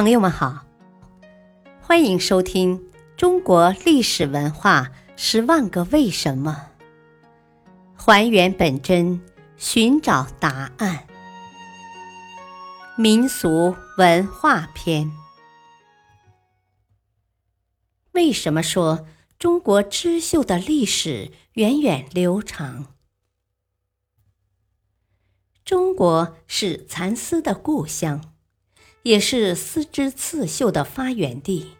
朋友们好，欢迎收听《中国历史文化十万个为什么》，还原本真，寻找答案。民俗文化篇：为什么说中国织绣的历史源远流长？中国是蚕丝的故乡。也是丝织刺绣的发源地。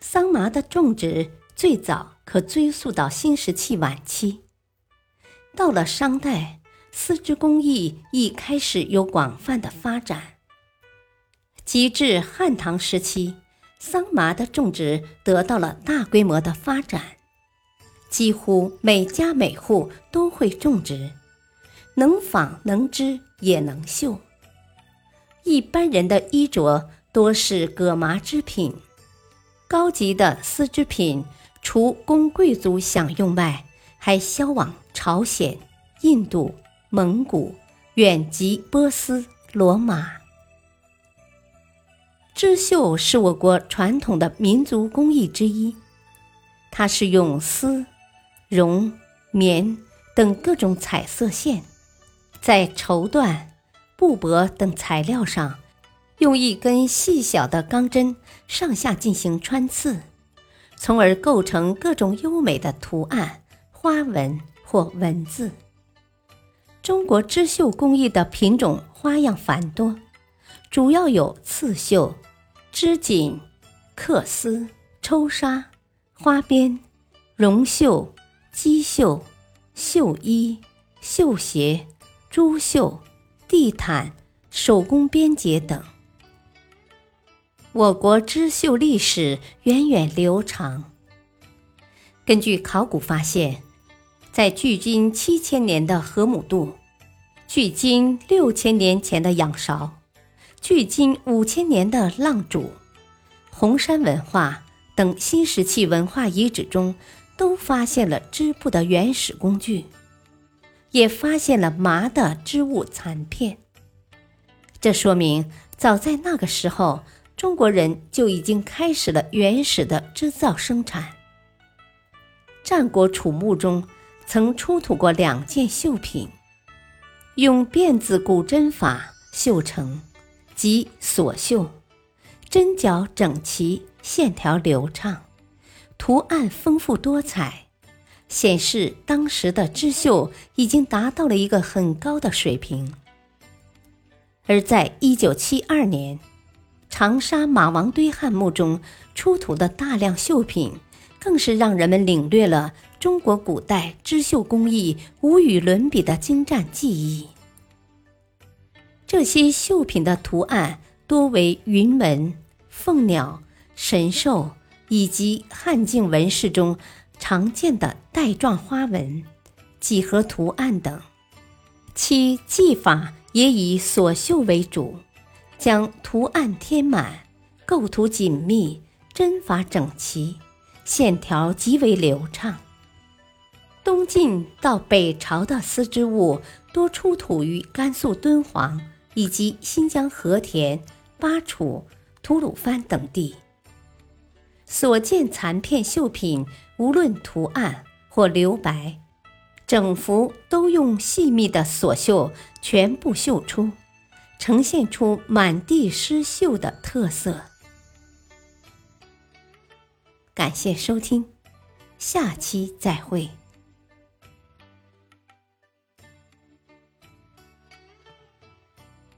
桑麻的种植最早可追溯到新石器晚期，到了商代，丝织工艺亦开始有广泛的发展。及至汉唐时期，桑麻的种植得到了大规模的发展，几乎每家每户都会种植，能纺能织也能绣。一般人的衣着多是葛麻织品，高级的丝织品除供贵族享用外，还销往朝鲜、印度、蒙古，远及波斯、罗马。织绣是我国传统的民族工艺之一，它是用丝、绒、棉等各种彩色线，在绸缎。布帛等材料上，用一根细小的钢针上下进行穿刺，从而构成各种优美的图案、花纹或文字。中国织绣工艺的品种花样繁多，主要有刺绣、织锦、缂丝、抽纱、花边、绒绣、机绣、绣衣、绣鞋、珠绣。地毯、手工编结等。我国织绣历史源远流长。根据考古发现，在距今七千年的河姆渡、距今六千年前的仰韶、距今五千年的浪渚、红山文化等新石器文化遗址中，都发现了织布的原始工具。也发现了麻的织物残片，这说明早在那个时候，中国人就已经开始了原始的织造生产。战国楚墓中曾出土过两件绣品，用辫子古针法绣成，即锁绣，针脚整齐，线条流畅，图案丰富多彩。显示当时的织绣已经达到了一个很高的水平，而在一九七二年，长沙马王堆汉墓中出土的大量绣品，更是让人们领略了中国古代织绣工艺无与伦比的精湛技艺。这些绣品的图案多为云纹、凤鸟、神兽以及汉镜纹饰中。常见的带状花纹、几何图案等，其技法也以锁绣为主，将图案填满，构图紧密，针法整齐，线条极为流畅。东晋到北朝的丝织物多出土于甘肃敦煌以及新疆和田、巴楚、吐鲁番等地。所见残片绣品，无论图案或留白，整幅都用细密的锁绣全部绣出，呈现出满地诗绣的特色。感谢收听，下期再会。